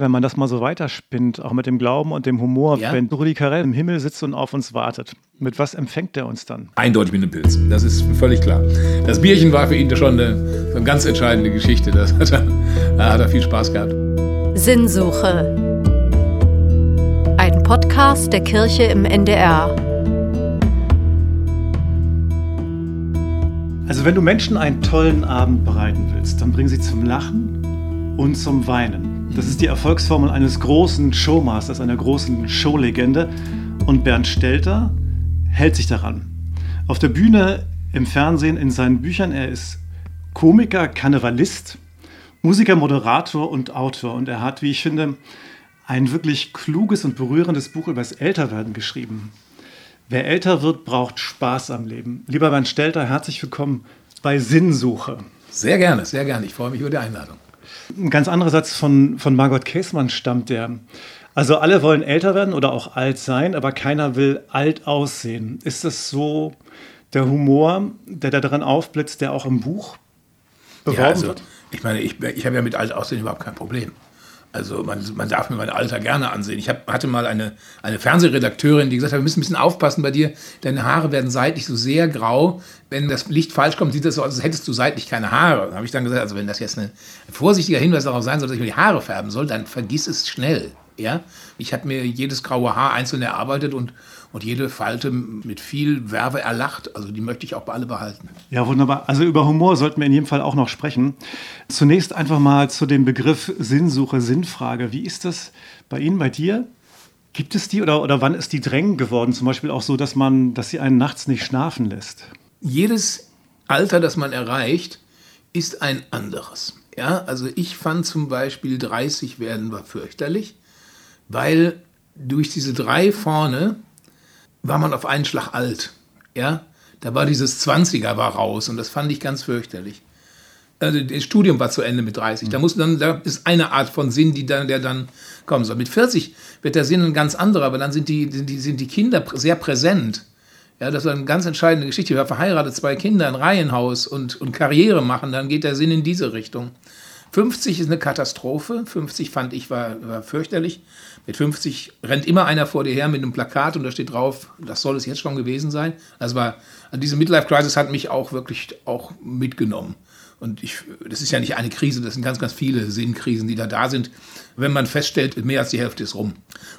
Wenn man das mal so weiterspinnt, auch mit dem Glauben und dem Humor, ja? wenn Rudi Carell im Himmel sitzt und auf uns wartet, mit was empfängt er uns dann? Eindeutig mit einem Pilz, das ist völlig klar. Das Bierchen war für ihn schon eine, eine ganz entscheidende Geschichte. Das hat er, da hat er viel Spaß gehabt. Sinnsuche. Ein Podcast der Kirche im NDR. Also wenn du Menschen einen tollen Abend bereiten willst, dann bring sie zum Lachen und zum Weinen. Das ist die Erfolgsformel eines großen Showmasters, einer großen Showlegende. Und Bernd Stelter hält sich daran. Auf der Bühne, im Fernsehen, in seinen Büchern. Er ist Komiker, Karnevalist, Musiker, Moderator und Autor. Und er hat, wie ich finde, ein wirklich kluges und berührendes Buch über das Älterwerden geschrieben. Wer älter wird, braucht Spaß am Leben. Lieber Bernd Stelter, herzlich willkommen bei Sinnsuche. Sehr gerne, sehr gerne. Ich freue mich über die Einladung. Ein ganz anderer Satz von, von Margot Käßmann stammt der. Also alle wollen älter werden oder auch alt sein, aber keiner will alt aussehen. Ist das so der Humor, der da dran aufblitzt, der auch im Buch beworben ja, also, wird? Ich meine, ich, ich habe ja mit alt aussehen überhaupt kein Problem. Also man, man darf mir mein Alter gerne ansehen. Ich hab, hatte mal eine, eine Fernsehredakteurin, die gesagt hat, wir müssen ein bisschen aufpassen bei dir, deine Haare werden seitlich so sehr grau. Wenn das Licht falsch kommt, sieht das so aus, als hättest du seitlich keine Haare. Da habe ich dann gesagt, also wenn das jetzt ein vorsichtiger Hinweis darauf sein soll, dass ich mir die Haare färben soll, dann vergiss es schnell. Ja? Ich habe mir jedes graue Haar einzeln erarbeitet und, und jede Falte mit viel Werbe erlacht. Also die möchte ich auch bei alle behalten. Ja, wunderbar. Also über Humor sollten wir in jedem Fall auch noch sprechen. Zunächst einfach mal zu dem Begriff Sinnsuche, Sinnfrage. Wie ist das bei Ihnen, bei dir? Gibt es die oder, oder wann ist die drängend geworden? Zum Beispiel auch so, dass man, dass sie einen nachts nicht schlafen lässt? Jedes Alter, das man erreicht, ist ein anderes. Ja, also ich fand zum Beispiel 30 werden war fürchterlich weil durch diese drei vorne war man auf einen Schlag alt. Ja, da war dieses 20er war raus und das fand ich ganz fürchterlich. Also das Studium war zu Ende mit 30. Da muss dann, da ist eine Art von Sinn, die dann, der dann kommen soll. Mit 40 wird der Sinn ein ganz anderer, aber dann sind die, sind die, sind die Kinder sehr präsent. Ja, das war eine ganz entscheidende Geschichte. Ich war verheiratet, zwei Kinder, ein Reihenhaus und, und Karriere machen, dann geht der Sinn in diese Richtung. 50 ist eine Katastrophe. 50 fand ich war, war fürchterlich. Mit 50 rennt immer einer vor dir her mit einem Plakat und da steht drauf, das soll es jetzt schon gewesen sein. Das war, also diese Midlife-Crisis hat mich auch wirklich auch mitgenommen. Und ich, das ist ja nicht eine Krise, das sind ganz, ganz viele Sinnkrisen, die da da sind. Wenn man feststellt, mehr als die Hälfte ist rum.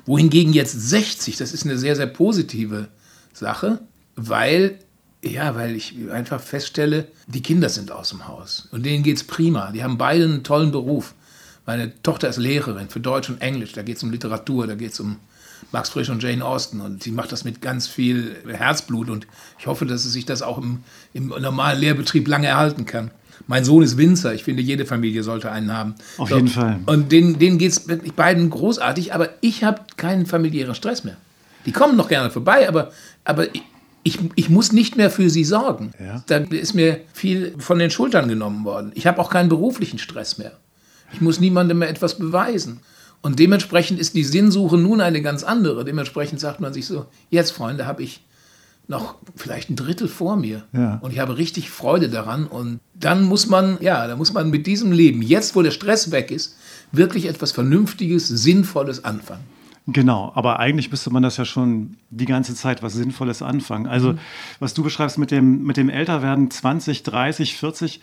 Wohingegen jetzt 60, das ist eine sehr, sehr positive Sache, weil ja, weil ich einfach feststelle, die Kinder sind aus dem Haus und denen geht es prima. Die haben beide einen tollen Beruf. Meine Tochter ist Lehrerin für Deutsch und Englisch. Da geht es um Literatur, da geht es um Max Frisch und Jane Austen. Und sie macht das mit ganz viel Herzblut. Und ich hoffe, dass sie sich das auch im, im normalen Lehrbetrieb lange erhalten kann. Mein Sohn ist Winzer. Ich finde, jede Familie sollte einen haben. Auf so. jeden Fall. Und denen, denen geht es beiden großartig. Aber ich habe keinen familiären Stress mehr. Die kommen noch gerne vorbei, aber, aber ich, ich muss nicht mehr für sie sorgen. Ja. Da ist mir viel von den Schultern genommen worden. Ich habe auch keinen beruflichen Stress mehr. Ich muss niemandem mehr etwas beweisen. Und dementsprechend ist die Sinnsuche nun eine ganz andere. Dementsprechend sagt man sich so, jetzt Freunde, habe ich noch vielleicht ein Drittel vor mir. Ja. Und ich habe richtig Freude daran. Und dann muss man, ja, da muss man mit diesem Leben, jetzt wo der Stress weg ist, wirklich etwas Vernünftiges, Sinnvolles anfangen. Genau, aber eigentlich müsste man das ja schon die ganze Zeit was Sinnvolles anfangen. Also, mhm. was du beschreibst mit dem, mit dem Älterwerden 20, 30, 40,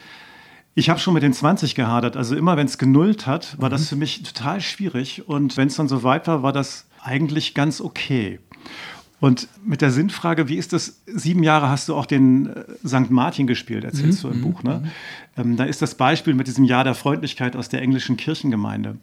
ich habe schon mit den 20 gehadert. Also immer, wenn es genullt hat, war mhm. das für mich total schwierig. Und wenn es dann so weit war, war das eigentlich ganz okay. Und mit der Sinnfrage, wie ist das? Sieben Jahre hast du auch den äh, St. Martin gespielt, erzählst mhm. du im Buch. Ne? Mhm. Ähm, da ist das Beispiel mit diesem Jahr der Freundlichkeit aus der englischen Kirchengemeinde.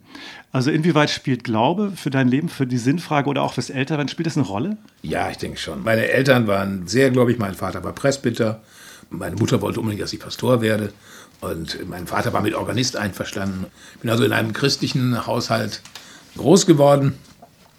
Also inwieweit spielt Glaube für dein Leben, für die Sinnfrage oder auch fürs Älterwerden, spielt das eine Rolle? Ja, ich denke schon. Meine Eltern waren sehr glaube ich, Mein Vater war Presbyter. Meine Mutter wollte unbedingt, dass ich Pastor werde. Und mein Vater war mit Organist einverstanden. Ich bin also in einem christlichen Haushalt groß geworden.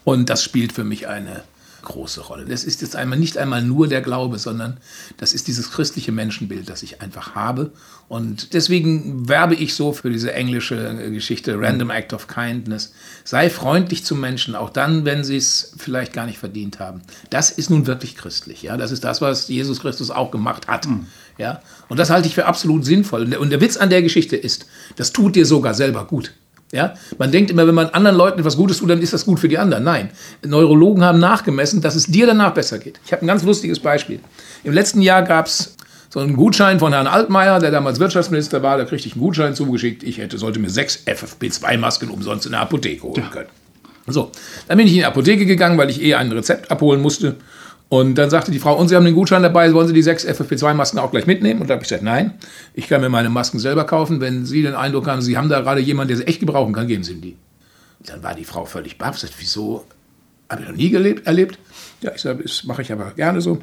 Und das spielt für mich eine große Rolle. Das ist jetzt einmal nicht einmal nur der Glaube, sondern das ist dieses christliche Menschenbild, das ich einfach habe. Und deswegen werbe ich so für diese englische Geschichte Random Act of Kindness. Sei freundlich zu Menschen, auch dann, wenn sie es vielleicht gar nicht verdient haben. Das ist nun wirklich christlich. Ja, das ist das, was Jesus Christus auch gemacht hat. Mhm. Ja, und das halte ich für absolut sinnvoll. Und der Witz an der Geschichte ist, das tut dir sogar selber gut. Ja? Man denkt immer, wenn man anderen Leuten etwas Gutes tut, dann ist das gut für die anderen. Nein, Neurologen haben nachgemessen, dass es dir danach besser geht. Ich habe ein ganz lustiges Beispiel. Im letzten Jahr gab es so einen Gutschein von Herrn Altmaier, der damals Wirtschaftsminister war. Da kriegte ich einen Gutschein zugeschickt. Ich hätte, sollte mir sechs FFP2-Masken umsonst in der Apotheke holen können. So, dann bin ich in die Apotheke gegangen, weil ich eh ein Rezept abholen musste. Und dann sagte die Frau, und Sie haben den Gutschein dabei, wollen Sie die sechs FFP2-Masken auch gleich mitnehmen? Und da habe ich gesagt, nein, ich kann mir meine Masken selber kaufen. Wenn Sie den Eindruck haben, Sie haben da gerade jemanden, der sie echt gebrauchen kann, geben Sie ihm die. Und dann war die Frau völlig baff, sagt, wieso? Habe ich noch nie gelebt, erlebt. Ja, ich sage, das mache ich aber gerne so.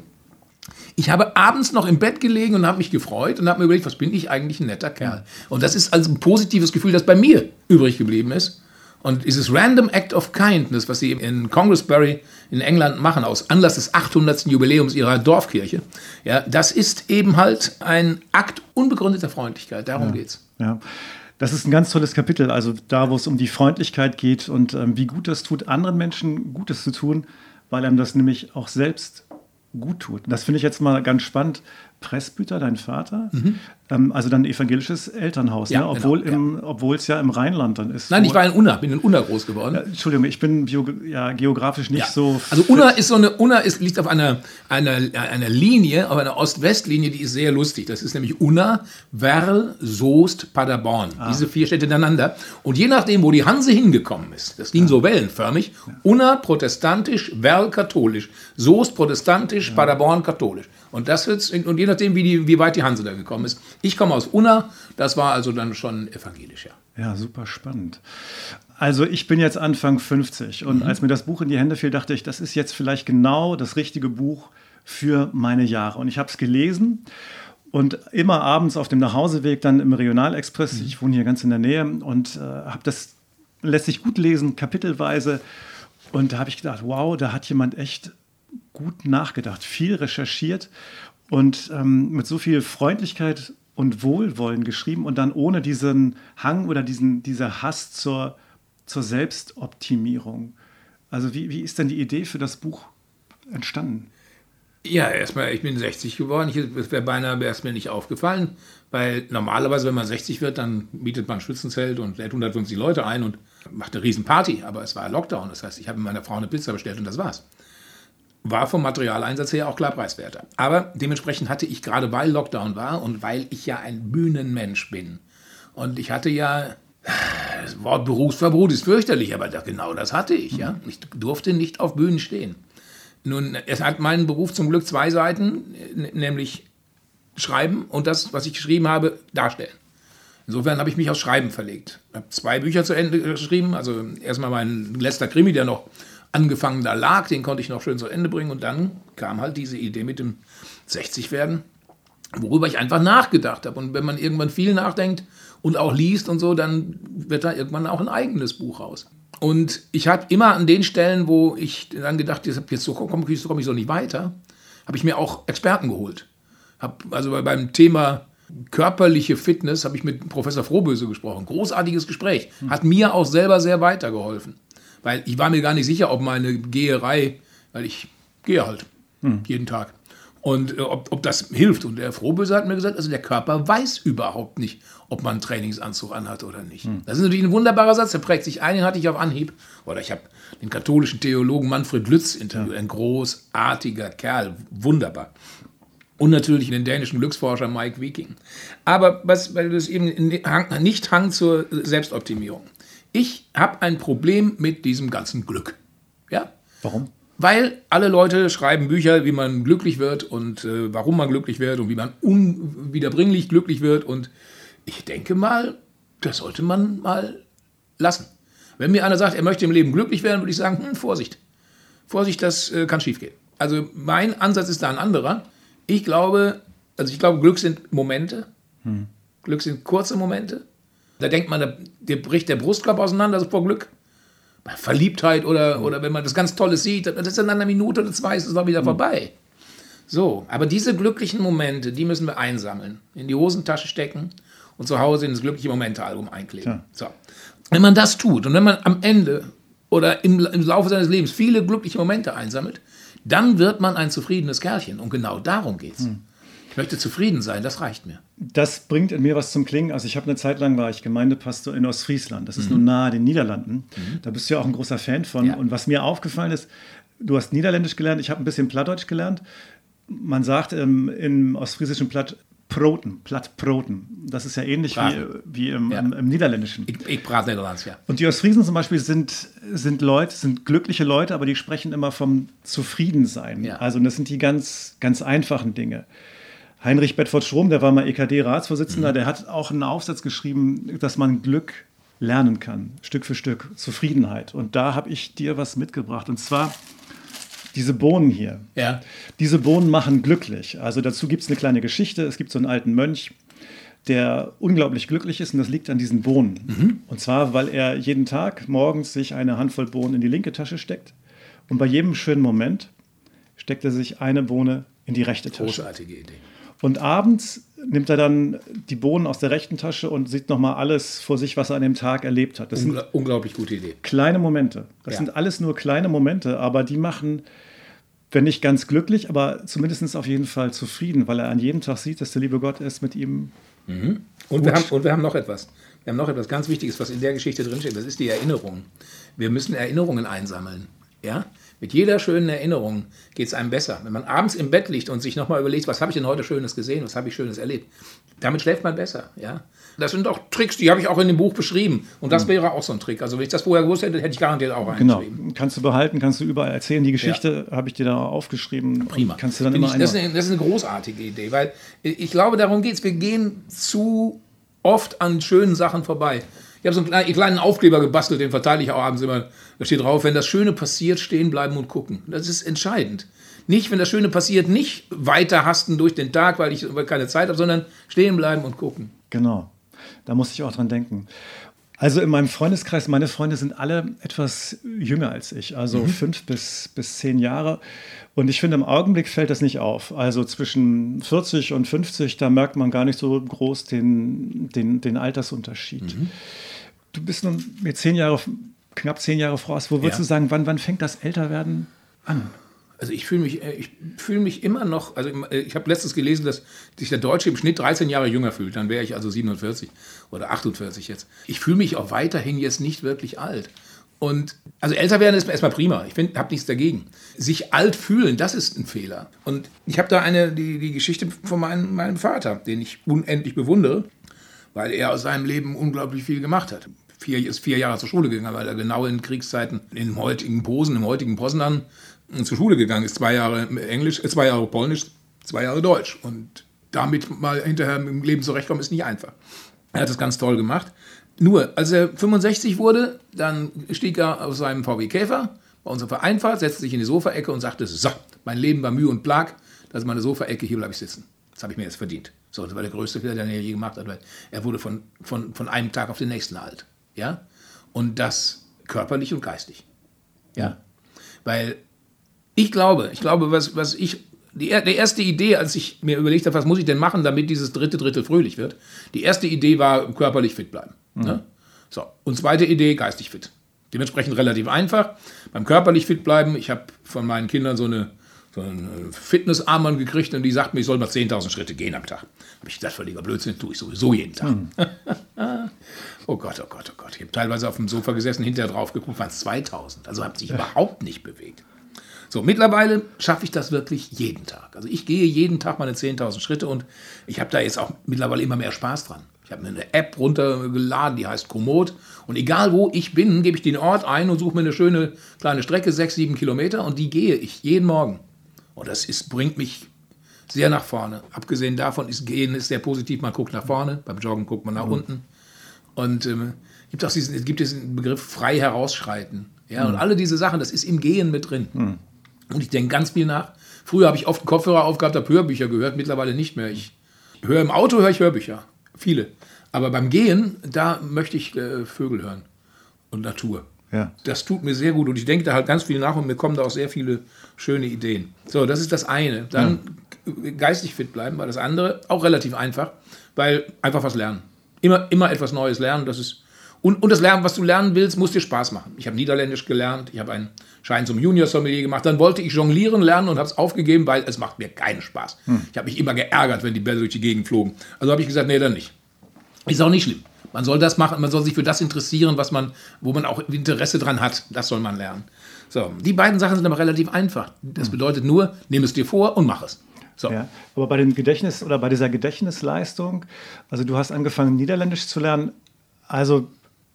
Ich habe abends noch im Bett gelegen und habe mich gefreut und habe mir überlegt, was bin ich eigentlich ein netter Kerl. Und das ist also ein positives Gefühl, das bei mir übrig geblieben ist. Und dieses Random Act of Kindness, was sie in Congressbury in England machen, aus Anlass des 800. Jubiläums ihrer Dorfkirche, ja, das ist eben halt ein Akt unbegründeter Freundlichkeit. Darum ja, geht's. Ja. Das ist ein ganz tolles Kapitel, also da, wo es um die Freundlichkeit geht und ähm, wie gut es tut, anderen Menschen Gutes zu tun, weil einem das nämlich auch selbst gut tut. Das finde ich jetzt mal ganz spannend. Pressbüter, dein Vater, mhm. ähm, also dann ein evangelisches Elternhaus, ja, ne? obwohl, genau, ja. es ja im Rheinland dann ist. Nein, ich war in Unna, bin in Unna groß geworden. Ja, Entschuldigung, ich bin bio, ja, geografisch nicht so. Also Unna ist so eine, Unna ist, liegt auf einer, einer, einer Linie, auf einer Ost-West-Linie, die ist sehr lustig. Das ist nämlich Unna, Werl, Soest, Paderborn. Ah. Diese vier Städte ineinander. Und je nachdem, wo die Hanse hingekommen ist, das ging so wellenförmig, Unna protestantisch, Werl katholisch, Soest protestantisch, Paderborn katholisch. Und das wird's, und je nachdem, wie, die, wie weit die Hanse da gekommen ist. Ich komme aus Unna, das war also dann schon evangelisch, ja. Ja, super spannend. Also ich bin jetzt Anfang 50 und mhm. als mir das Buch in die Hände fiel, dachte ich, das ist jetzt vielleicht genau das richtige Buch für meine Jahre. Und ich habe es gelesen und immer abends auf dem Nachhauseweg dann im Regionalexpress, mhm. ich wohne hier ganz in der Nähe und äh, habe das, lässt sich gut lesen, kapitelweise. Und da habe ich gedacht, wow, da hat jemand echt gut nachgedacht, viel recherchiert und ähm, mit so viel Freundlichkeit und Wohlwollen geschrieben und dann ohne diesen Hang oder diesen, dieser Hass zur, zur Selbstoptimierung. Also wie, wie ist denn die Idee für das Buch entstanden? Ja, erstmal, ich bin 60 geworden. Es wäre beinahe wäre es mir nicht aufgefallen, weil normalerweise, wenn man 60 wird, dann mietet man ein Schützenzelt und lädt 150 Leute ein und macht eine Riesenparty. Aber es war Lockdown. Das heißt, ich habe meiner Frau eine Pizza bestellt und das war's war vom Materialeinsatz her auch klar preiswerter. Aber dementsprechend hatte ich gerade, weil Lockdown war und weil ich ja ein Bühnenmensch bin und ich hatte ja, das Wort Berufsverbot ist fürchterlich, aber genau das hatte ich. Ja? Ich durfte nicht auf Bühnen stehen. Nun, es hat meinen Beruf zum Glück zwei Seiten, nämlich Schreiben und das, was ich geschrieben habe, darstellen. Insofern habe ich mich aufs Schreiben verlegt. Ich habe zwei Bücher zu Ende geschrieben. Also erstmal mein letzter Krimi, der noch angefangen da lag, den konnte ich noch schön zu Ende bringen. Und dann kam halt diese Idee mit dem 60 werden, worüber ich einfach nachgedacht habe. Und wenn man irgendwann viel nachdenkt und auch liest und so, dann wird da irgendwann auch ein eigenes Buch raus. Und ich habe immer an den Stellen, wo ich dann gedacht habe, jetzt so komme ich, so komm ich so nicht weiter, habe ich mir auch Experten geholt. Hab also beim Thema körperliche Fitness habe ich mit Professor Frohböse gesprochen. Großartiges Gespräch. Hat mir auch selber sehr weitergeholfen. Weil ich war mir gar nicht sicher, ob meine Geherei, weil ich gehe halt hm. jeden Tag. Und äh, ob, ob das hilft. Und der Frohböse hat mir gesagt, also der Körper weiß überhaupt nicht, ob man einen Trainingsanzug anhat oder nicht. Hm. Das ist natürlich ein wunderbarer Satz, der prägt sich ein, den hatte ich auf Anhieb. Oder ich habe den katholischen Theologen Manfred Lütz interviewt, ja. ein großartiger Kerl, wunderbar. Und natürlich den dänischen Glücksforscher Mike Viking. Aber was, weil das eben nicht Hang zur Selbstoptimierung. Ich habe ein Problem mit diesem ganzen Glück. Ja? Warum? Weil alle Leute schreiben Bücher, wie man glücklich wird und äh, warum man glücklich wird und wie man unwiederbringlich glücklich wird. Und ich denke mal, das sollte man mal lassen. Wenn mir einer sagt, er möchte im Leben glücklich werden, würde ich sagen, hm, Vorsicht. Vorsicht, das äh, kann schiefgehen. Also mein Ansatz ist da ein anderer. Ich glaube, also ich glaube, Glück sind Momente. Hm. Glück sind kurze Momente. Da denkt man, da, der bricht der Brustkorb auseinander also vor Glück. Bei Verliebtheit oder, oder wenn man das ganz Tolles sieht, das ist in einer Minute oder zwei ist es auch wieder mhm. vorbei. So, aber diese glücklichen Momente, die müssen wir einsammeln, in die Hosentasche stecken und zu Hause in das glückliche Momente-Album einkleben. Ja. So. Wenn man das tut und wenn man am Ende oder im, im Laufe seines Lebens viele glückliche Momente einsammelt, dann wird man ein zufriedenes Kerlchen. Und genau darum geht es. Mhm. Ich möchte zufrieden sein, das reicht mir. Das bringt in mir was zum Klingen. Also ich habe eine Zeit lang war ich Gemeindepastor in Ostfriesland. Das ist mhm. nun nahe den Niederlanden. Mhm. Da bist du ja auch ein großer Fan von. Ja. Und was mir aufgefallen ist, du hast Niederländisch gelernt, ich habe ein bisschen Plattdeutsch gelernt. Man sagt ähm, im ostfriesischen Platt Proten, Plattproten. Das ist ja ähnlich wie, wie im, ja. im, im, Niederländischen. Ich, ich brate Niederlands, ja. Und die Ostfriesen zum Beispiel sind, sind Leute, sind glückliche Leute, aber die sprechen immer vom Zufriedensein. Ja. Also das sind die ganz, ganz einfachen Dinge. Heinrich Bedford Strom, der war mal EKD-Ratsvorsitzender, mhm. der hat auch einen Aufsatz geschrieben, dass man Glück lernen kann, Stück für Stück, Zufriedenheit. Und da habe ich dir was mitgebracht. Und zwar diese Bohnen hier. Ja. Diese Bohnen machen glücklich. Also dazu gibt es eine kleine Geschichte. Es gibt so einen alten Mönch, der unglaublich glücklich ist und das liegt an diesen Bohnen. Mhm. Und zwar, weil er jeden Tag morgens sich eine Handvoll Bohnen in die linke Tasche steckt und bei jedem schönen Moment steckt er sich eine Bohne in die rechte Tasche. Großartige Idee. Und abends nimmt er dann die Bohnen aus der rechten Tasche und sieht nochmal alles vor sich, was er an dem Tag erlebt hat. Das Ungl sind unglaublich gute Idee. Kleine Momente. Das ja. sind alles nur kleine Momente, aber die machen, wenn nicht ganz glücklich, aber zumindest auf jeden Fall zufrieden, weil er an jedem Tag sieht, dass der liebe Gott ist mit ihm. Mhm. Und, wir haben, und wir haben noch etwas. Wir haben noch etwas ganz Wichtiges, was in der Geschichte drinsteht. Das ist die Erinnerung. Wir müssen Erinnerungen einsammeln. Ja? Mit jeder schönen Erinnerung geht es einem besser. Wenn man abends im Bett liegt und sich nochmal überlegt, was habe ich denn heute Schönes gesehen, was habe ich Schönes erlebt, damit schläft man besser. Ja? Das sind auch Tricks, die habe ich auch in dem Buch beschrieben. Und das mhm. wäre auch so ein Trick. Also wenn ich das vorher gewusst hätte, hätte ich garantiert auch genau. eingeschrieben. Kannst du behalten, kannst du überall erzählen. Die Geschichte ja. habe ich dir da aufgeschrieben. Prima. Kannst du dann immer ich, das, ist eine, das ist eine großartige Idee, weil ich glaube, darum geht es. Wir gehen zu oft an schönen Sachen vorbei. Ich habe so einen kleinen Aufkleber gebastelt, den verteile ich auch abends immer. Da steht drauf, wenn das Schöne passiert, stehen bleiben und gucken. Das ist entscheidend. Nicht, wenn das Schöne passiert, nicht weiter hasten durch den Tag, weil ich keine Zeit habe, sondern stehen bleiben und gucken. Genau. Da muss ich auch dran denken. Also in meinem Freundeskreis, meine Freunde sind alle etwas jünger als ich, also mhm. fünf bis, bis zehn Jahre. Und ich finde, im Augenblick fällt das nicht auf. Also zwischen 40 und 50, da merkt man gar nicht so groß den, den, den Altersunterschied. Mhm. Du bist nun mir zehn Jahre, knapp zehn Jahre voraus. Wo würdest ja. du sagen, wann, wann fängt das Älterwerden an? Also ich fühle mich, äh, ich fühle mich immer noch, also äh, ich habe letztens gelesen, dass sich der Deutsche im Schnitt 13 Jahre jünger fühlt. Dann wäre ich also 47 oder 48 jetzt. Ich fühle mich auch weiterhin jetzt nicht wirklich alt. Und also älter werden ist erstmal prima. Ich habe nichts dagegen. Sich alt fühlen, das ist ein Fehler. Und ich habe da eine, die, die Geschichte von meinem, meinem Vater, den ich unendlich bewundere, weil er aus seinem Leben unglaublich viel gemacht hat vier, ist vier Jahre zur Schule gegangen, weil er genau in Kriegszeiten im heutigen Posen, im heutigen Poznan äh, zur Schule gegangen ist. Zwei Jahre Englisch, äh, zwei Jahre Polnisch, zwei Jahre Deutsch. Und damit mal hinterher im Leben zurechtkommen, ist nicht einfach. Er hat das ganz toll gemacht. Nur, als er 65 wurde, dann stieg er aus seinem VW Käfer bei unserer Vereinfahrt, setzte sich in die Sofaecke und sagte, so, mein Leben war Mühe und Plag, das ist meine Sofaecke, hier bleibe ich sitzen. Das habe ich mir jetzt verdient. So, das war der größte Fehler, den er je gemacht hat, weil er wurde von, von, von einem Tag auf den nächsten alt. Ja? Und das körperlich und geistig. Ja? Weil ich glaube, ich glaube, was, was ich, die, die erste Idee, als ich mir überlegt habe, was muss ich denn machen, damit dieses dritte Drittel fröhlich wird, die erste Idee war, körperlich fit bleiben. Mhm. Ne? So. Und zweite Idee, geistig fit. Dementsprechend relativ einfach. Beim körperlich fit bleiben, ich habe von meinen Kindern so eine so einen Fitnessarmband gekriegt und die sagt mir, ich soll mal 10.000 Schritte gehen am Tag. Habe ich gesagt, völliger Blödsinn, tue ich sowieso jeden Tag. Mhm. oh Gott, oh Gott, oh Gott. Ich habe teilweise auf dem Sofa gesessen, hinterher drauf geguckt, waren es 2000. Also habe sich überhaupt nicht bewegt. So, mittlerweile schaffe ich das wirklich jeden Tag. Also ich gehe jeden Tag meine 10.000 Schritte und ich habe da jetzt auch mittlerweile immer mehr Spaß dran. Ich habe mir eine App runtergeladen, die heißt Komoot. Und egal wo ich bin, gebe ich den Ort ein und suche mir eine schöne kleine Strecke, sechs, sieben Kilometer, und die gehe ich jeden Morgen. Und das ist, bringt mich sehr nach vorne. Abgesehen davon ist Gehen ist sehr positiv. Man guckt nach vorne, beim Joggen guckt man nach mhm. unten. Und ähm, gibt auch diesen, gibt diesen Begriff frei herausschreiten. Ja, mhm. und alle diese Sachen, das ist im Gehen mit drin. Mhm. Und ich denke ganz viel nach. Früher habe ich oft Kopfhörer aufgehabt, habe Hörbücher gehört, mittlerweile nicht mehr. Ich höre im Auto, höre ich Hörbücher. Viele. Aber beim Gehen, da möchte ich äh, Vögel hören und Natur. Ja. Das tut mir sehr gut und ich denke da halt ganz viel nach und mir kommen da auch sehr viele schöne Ideen. So, das ist das eine. Dann ja. geistig fit bleiben, war das andere auch relativ einfach, weil einfach was lernen. Immer, immer etwas Neues lernen, das ist Und, und das Lernen, was du lernen willst, muss dir Spaß machen. Ich habe Niederländisch gelernt, ich habe einen Schein zum Junior-Sommelier gemacht, dann wollte ich jonglieren lernen und habe es aufgegeben, weil es macht mir keinen Spaß. Hm. Ich habe mich immer geärgert, wenn die Bälle durch die Gegend flogen. Also habe ich gesagt, nee, dann nicht. Ist auch nicht schlimm. Man soll das machen, man soll sich für das interessieren, was man, wo man auch Interesse dran hat. Das soll man lernen. So, die beiden Sachen sind aber relativ einfach. Das hm. bedeutet nur, nimm es dir vor und mach es. So. Ja, aber bei dem Gedächtnis oder bei dieser Gedächtnisleistung, also du hast angefangen Niederländisch zu lernen, also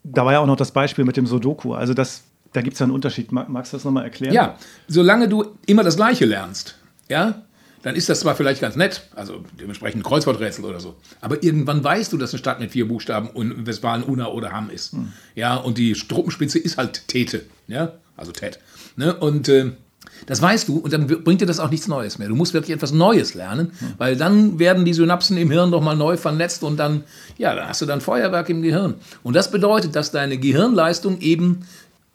da war ja auch noch das Beispiel mit dem Sudoku. Also das, da gibt es ja einen Unterschied. Magst du das nochmal erklären? Ja, solange du immer das Gleiche lernst, ja, dann ist das zwar vielleicht ganz nett, also dementsprechend Kreuzworträtsel oder so, aber irgendwann weißt du, dass eine Stadt mit vier Buchstaben und Westfalen Una oder Hamm ist. Hm. Ja, und die Struppenspitze ist halt Tete, ja, also Ted. Ne? Und äh, das weißt du und dann bringt dir das auch nichts Neues mehr. Du musst wirklich etwas Neues lernen, weil dann werden die Synapsen im Hirn nochmal neu vernetzt und dann, ja, dann hast du dann Feuerwerk im Gehirn. Und das bedeutet, dass deine Gehirnleistung eben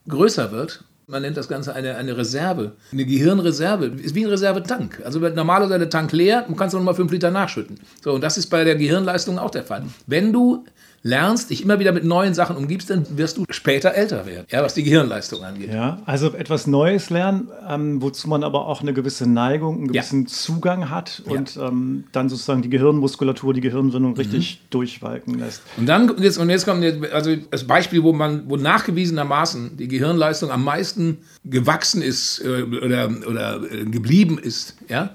größer wird. Man nennt das Ganze eine, eine Reserve. Eine Gehirnreserve ist wie ein Reservetank. Also normalerweise ist der Tank leer, du kannst noch mal fünf Liter nachschütten. So, und das ist bei der Gehirnleistung auch der Fall. Wenn du lernst, dich immer wieder mit neuen Sachen umgibst, dann wirst du später älter werden, ja, was die Gehirnleistung angeht. Ja, also etwas Neues lernen, ähm, wozu man aber auch eine gewisse Neigung, einen gewissen ja. Zugang hat und ja. ähm, dann sozusagen die Gehirnmuskulatur, die Gehirnwindung richtig mhm. durchwalken lässt. Und dann jetzt, und jetzt kommt also das Beispiel, wo man, wo nachgewiesenermaßen die Gehirnleistung am meisten gewachsen ist äh, oder, oder äh, geblieben ist, ja,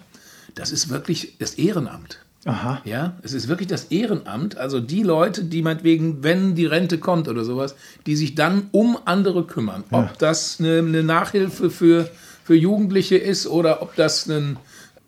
das ist wirklich das Ehrenamt. Aha. Ja, es ist wirklich das Ehrenamt, also die Leute, die meinetwegen, wenn die Rente kommt oder sowas, die sich dann um andere kümmern. Ja. Ob das eine, eine, Nachhilfe für, für Jugendliche ist oder ob das eine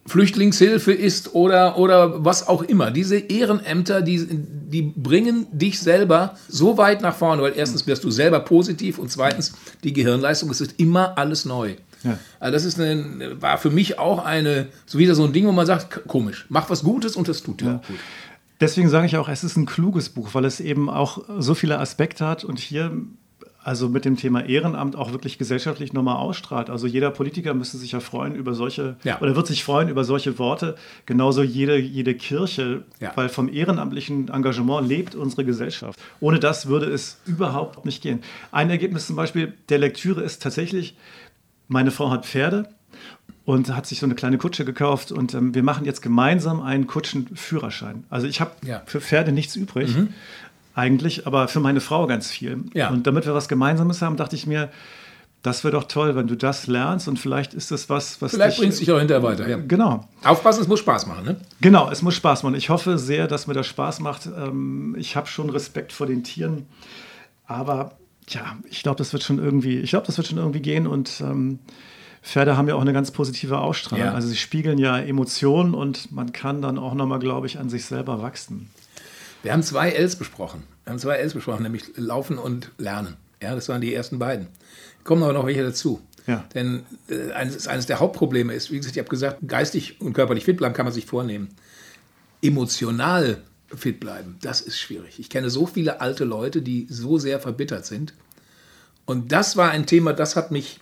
Flüchtlingshilfe ist oder, oder was auch immer. Diese Ehrenämter, die, die bringen dich selber so weit nach vorne, weil erstens wirst du selber positiv und zweitens die Gehirnleistung, es ist immer alles neu. Ja. Also das ist eine, war für mich auch eine, so wieder so ein Ding, wo man sagt, komisch, mach was Gutes und das tut dir ja. gut. Deswegen sage ich auch, es ist ein kluges Buch, weil es eben auch so viele Aspekte hat und hier also mit dem Thema Ehrenamt auch wirklich gesellschaftlich nochmal ausstrahlt. Also jeder Politiker müsste sich ja freuen über solche, ja. oder wird sich freuen über solche Worte, genauso jede, jede Kirche, ja. weil vom ehrenamtlichen Engagement lebt unsere Gesellschaft. Ohne das würde es überhaupt nicht gehen. Ein Ergebnis zum Beispiel der Lektüre ist tatsächlich, meine Frau hat Pferde und hat sich so eine kleine Kutsche gekauft und ähm, wir machen jetzt gemeinsam einen Kutschenführerschein. Also ich habe ja. für Pferde nichts übrig mhm. eigentlich, aber für meine Frau ganz viel. Ja. Und damit wir was Gemeinsames haben, dachte ich mir, das wäre doch toll, wenn du das lernst und vielleicht ist das was, was Vielleicht bringt es dich auch hinterher weiter. Ja. Genau. Aufpassen, es muss Spaß machen, ne? Genau, es muss Spaß machen. Ich hoffe sehr, dass mir das Spaß macht. Ähm, ich habe schon Respekt vor den Tieren, aber ja, ich glaube, das wird schon irgendwie, ich glaube, das wird schon irgendwie gehen und ähm, Pferde haben ja auch eine ganz positive Ausstrahlung. Ja. Also sie spiegeln ja Emotionen und man kann dann auch nochmal, glaube ich, an sich selber wachsen. Wir haben zwei Ls besprochen. Wir haben zwei Ls besprochen, nämlich Laufen und Lernen. Ja, das waren die ersten beiden. Kommen aber noch welche dazu. Ja. Denn äh, eines, eines der Hauptprobleme ist, wie gesagt, ich habe gesagt, geistig und körperlich fit bleiben kann man sich vornehmen. Emotional fit bleiben. Das ist schwierig. Ich kenne so viele alte Leute, die so sehr verbittert sind. Und das war ein Thema, das hat mich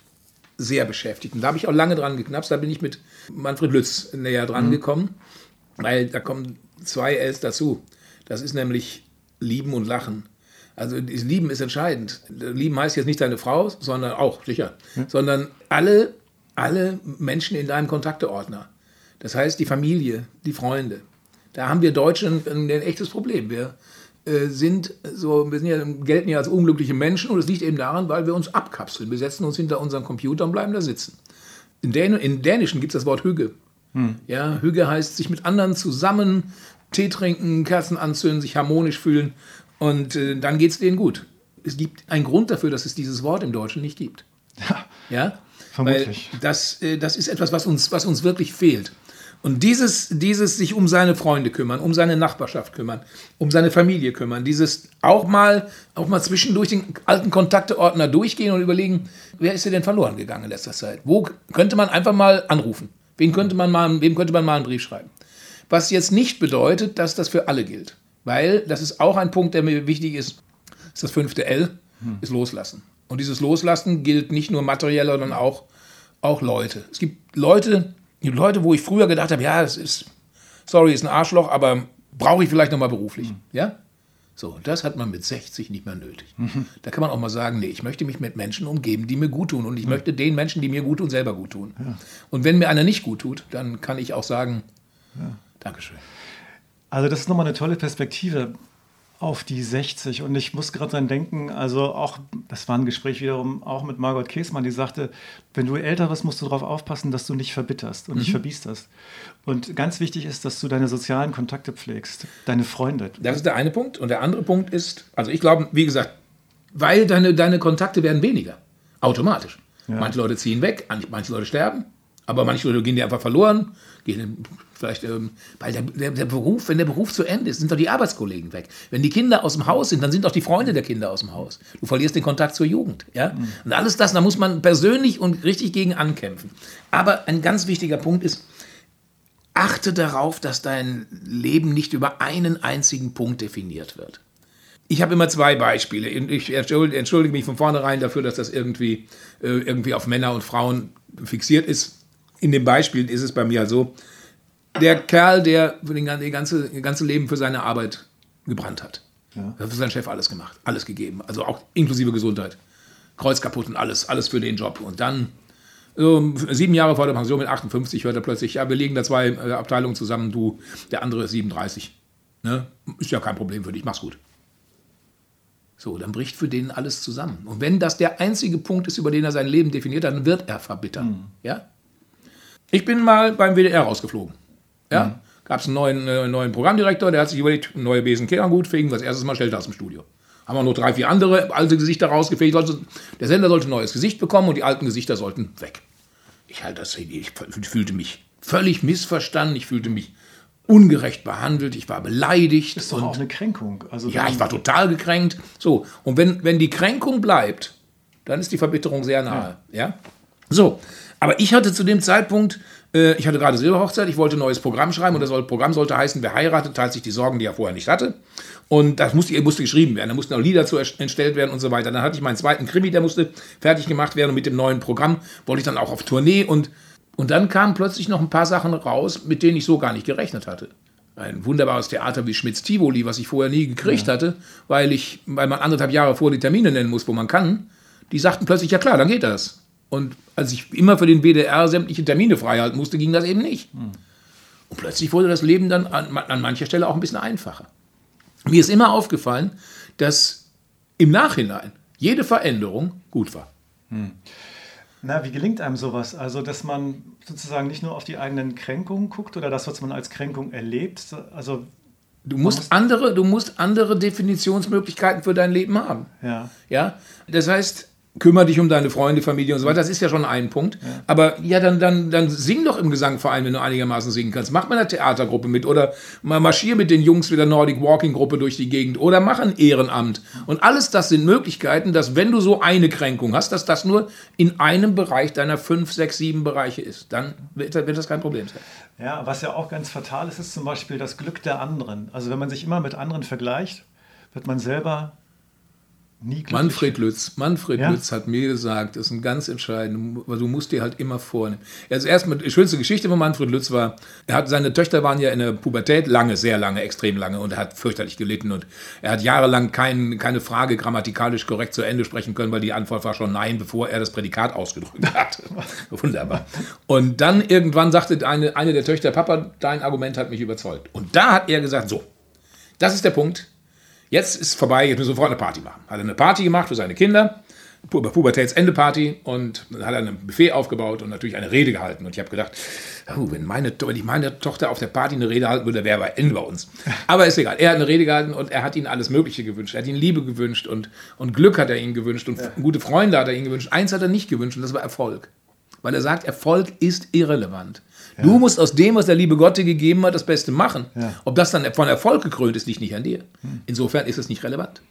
sehr beschäftigt. Und da habe ich auch lange dran geknapst. Da bin ich mit Manfred Lütz näher dran mhm. gekommen, weil da kommen zwei Ls dazu. Das ist nämlich Lieben und Lachen. Also Lieben ist entscheidend. Lieben heißt jetzt nicht deine Frau, sondern auch, sicher, mhm. sondern alle, alle Menschen in deinem Kontakteordner. Das heißt die Familie, die Freunde, da haben wir Deutschen ein, ein echtes Problem. Wir äh, sind so, wir sind ja, gelten ja als unglückliche Menschen und es liegt eben daran, weil wir uns abkapseln. Wir setzen uns hinter unseren Computer und bleiben da sitzen. In, Dän in Dänischen gibt es das Wort Hüge. Hm. Ja, Hüge heißt sich mit anderen zusammen Tee trinken, Kerzen anzünden, sich harmonisch fühlen und äh, dann geht es denen gut. Es gibt einen Grund dafür, dass es dieses Wort im Deutschen nicht gibt. Ja, ja? Vermutlich. Weil das, äh, das ist etwas, was uns, was uns wirklich fehlt. Und dieses, dieses sich um seine Freunde kümmern, um seine Nachbarschaft kümmern, um seine Familie kümmern, dieses auch mal, auch mal zwischendurch den alten Kontakteordner durchgehen und überlegen, wer ist dir denn verloren gegangen in letzter Zeit? Wo könnte man einfach mal anrufen? Wen könnte man mal, wem könnte man mal einen Brief schreiben? Was jetzt nicht bedeutet, dass das für alle gilt. Weil, das ist auch ein Punkt, der mir wichtig ist, ist das fünfte L, hm. ist Loslassen. Und dieses Loslassen gilt nicht nur materiell, sondern auch, auch Leute. Es gibt Leute, die Leute, wo ich früher gedacht habe, ja, das ist, sorry, ist ein Arschloch, aber brauche ich vielleicht nochmal beruflich. Mhm. Ja? So, das hat man mit 60 nicht mehr nötig. Mhm. Da kann man auch mal sagen, nee, ich möchte mich mit Menschen umgeben, die mir gut tun. Und ich mhm. möchte den Menschen, die mir gut tun, selber gut tun. Ja. Und wenn mir einer nicht gut tut, dann kann ich auch sagen, ja. Dankeschön. Also das ist nochmal eine tolle Perspektive auf die 60. Und ich muss gerade dran denken, also auch, das war ein Gespräch wiederum auch mit Margot Käßmann, die sagte, wenn du älter wirst, musst du darauf aufpassen, dass du nicht verbitterst und mhm. nicht verbiesterst. Und ganz wichtig ist, dass du deine sozialen Kontakte pflegst, deine Freunde. Das ist der eine Punkt. Und der andere Punkt ist, also ich glaube, wie gesagt, weil deine, deine Kontakte werden weniger, automatisch. Ja. Manche Leute ziehen weg, manche Leute sterben, aber manche Leute gehen dir einfach verloren, gehen vielleicht, ähm, weil der, der, der, Beruf, wenn der Beruf zu Ende ist, sind doch die Arbeitskollegen weg. Wenn die Kinder aus dem Haus sind, dann sind doch die Freunde der Kinder aus dem Haus. Du verlierst den Kontakt zur Jugend. Ja? Mhm. Und alles das, da muss man persönlich und richtig gegen ankämpfen. Aber ein ganz wichtiger Punkt ist, achte darauf, dass dein Leben nicht über einen einzigen Punkt definiert wird. Ich habe immer zwei Beispiele. Ich entschuldige mich von vornherein dafür, dass das irgendwie, äh, irgendwie auf Männer und Frauen fixiert ist in dem Beispiel ist es bei mir so, der Kerl, der für den, den ganze, das ganze Leben für seine Arbeit gebrannt hat. Ja. Hat für seinen Chef alles gemacht, alles gegeben. Also auch inklusive Gesundheit. Kreuz kaputt und alles, alles für den Job. Und dann, so, sieben Jahre vor der Pension mit 58, hört er plötzlich, ja, wir legen da zwei äh, Abteilungen zusammen, du, der andere ist 37. Ne? Ist ja kein Problem für dich, mach's gut. So, dann bricht für den alles zusammen. Und wenn das der einzige Punkt ist, über den er sein Leben definiert, dann wird er verbittern. Mhm. Ja? Ich bin mal beim WDR rausgeflogen. Ja? Mhm. Gab es einen neuen, äh, neuen Programmdirektor, der hat sich überlegt, neue Besenkehrgut fegen, was erstes Mal stellt aus dem Studio. Haben wir noch drei, vier andere alte Gesichter rausgefegt. Der Sender sollte ein neues Gesicht bekommen und die alten Gesichter sollten weg. Ich halt das, ich fühlte mich völlig missverstanden, ich fühlte mich ungerecht behandelt, ich war beleidigt. Das ist doch auch eine Kränkung. Also ja, ich war total gekränkt. So, und wenn, wenn die Kränkung bleibt, dann ist die Verbitterung sehr nahe. Ja. ja? So, aber ich hatte zu dem Zeitpunkt, äh, ich hatte gerade Silberhochzeit, ich wollte ein neues Programm schreiben und das Programm sollte heißen, wer heiratet, teilt sich die Sorgen, die er vorher nicht hatte. Und das musste, musste geschrieben werden, da mussten auch Lieder zu entstellt werden und so weiter. Dann hatte ich meinen zweiten Krimi, der musste fertig gemacht werden und mit dem neuen Programm wollte ich dann auch auf Tournee und, und dann kamen plötzlich noch ein paar Sachen raus, mit denen ich so gar nicht gerechnet hatte ein wunderbares Theater wie Schmitz Tivoli, was ich vorher nie gekriegt ja. hatte, weil ich, weil man anderthalb Jahre vor die Termine nennen muss, wo man kann. Die sagten plötzlich, ja klar, dann geht das. Und als ich immer für den WDR sämtliche Termine freihalten musste, ging das eben nicht. Hm. Und plötzlich wurde das Leben dann an, an mancher Stelle auch ein bisschen einfacher. Mir ist immer aufgefallen, dass im Nachhinein jede Veränderung gut war. Hm. Na, wie gelingt einem sowas? Also, dass man sozusagen nicht nur auf die eigenen Kränkungen guckt oder das, was man als Kränkung erlebt. Also, du musst andere, du musst andere Definitionsmöglichkeiten für dein Leben haben. Ja. Ja. Das heißt, kümmere dich um deine Freunde, Familie und so weiter. Das ist ja schon ein Punkt. Ja. Aber ja, dann, dann, dann sing doch im Gesangverein, wenn du einigermaßen singen kannst. Mach mal eine Theatergruppe mit oder mal marschier mit den Jungs mit der Nordic Walking Gruppe durch die Gegend oder mach ein Ehrenamt. Und alles das sind Möglichkeiten, dass wenn du so eine Kränkung hast, dass das nur in einem Bereich deiner fünf, sechs, sieben Bereiche ist. Dann wird, wird das kein Problem sein. Ja, was ja auch ganz fatal ist, ist zum Beispiel das Glück der anderen. Also wenn man sich immer mit anderen vergleicht, wird man selber nie Manfred Lütz, Manfred ja? Lütz hat mir gesagt, das ist ein ganz entscheidend, weil du musst dir halt immer vornehmen. Also erstmal, die schönste Geschichte von Manfred Lütz war, er hat, seine Töchter waren ja in der Pubertät, lange, sehr lange, extrem lange und er hat fürchterlich gelitten und er hat jahrelang kein, keine Frage grammatikalisch korrekt zu Ende sprechen können, weil die Antwort war schon Nein, bevor er das Prädikat ausgedrückt hat. Wunderbar. Und dann irgendwann sagte eine, eine der Töchter, Papa, dein Argument hat mich überzeugt. Und da hat er gesagt, so, das ist der Punkt, Jetzt ist es vorbei, jetzt müssen wir sofort eine Party machen. Hat er eine Party gemacht für seine Kinder, Pu Pubertätsende-Party und dann hat er ein Buffet aufgebaut und natürlich eine Rede gehalten. Und ich habe gedacht, oh, wenn, meine, wenn ich meine Tochter auf der Party eine Rede halten würde, wäre er Ende bei uns. Aber ist egal. Er hat eine Rede gehalten und er hat ihnen alles Mögliche gewünscht. Er hat ihnen Liebe gewünscht und, und Glück hat er ihnen gewünscht und ja. gute Freunde hat er ihnen gewünscht. Eins hat er nicht gewünscht und das war Erfolg. Weil er sagt, Erfolg ist irrelevant. Ja. Du musst aus dem, was der liebe Gott dir gegeben hat, das Beste machen. Ja. Ob das dann von Erfolg gekrönt ist, liegt nicht an dir. Hm. Insofern ist es nicht relevant.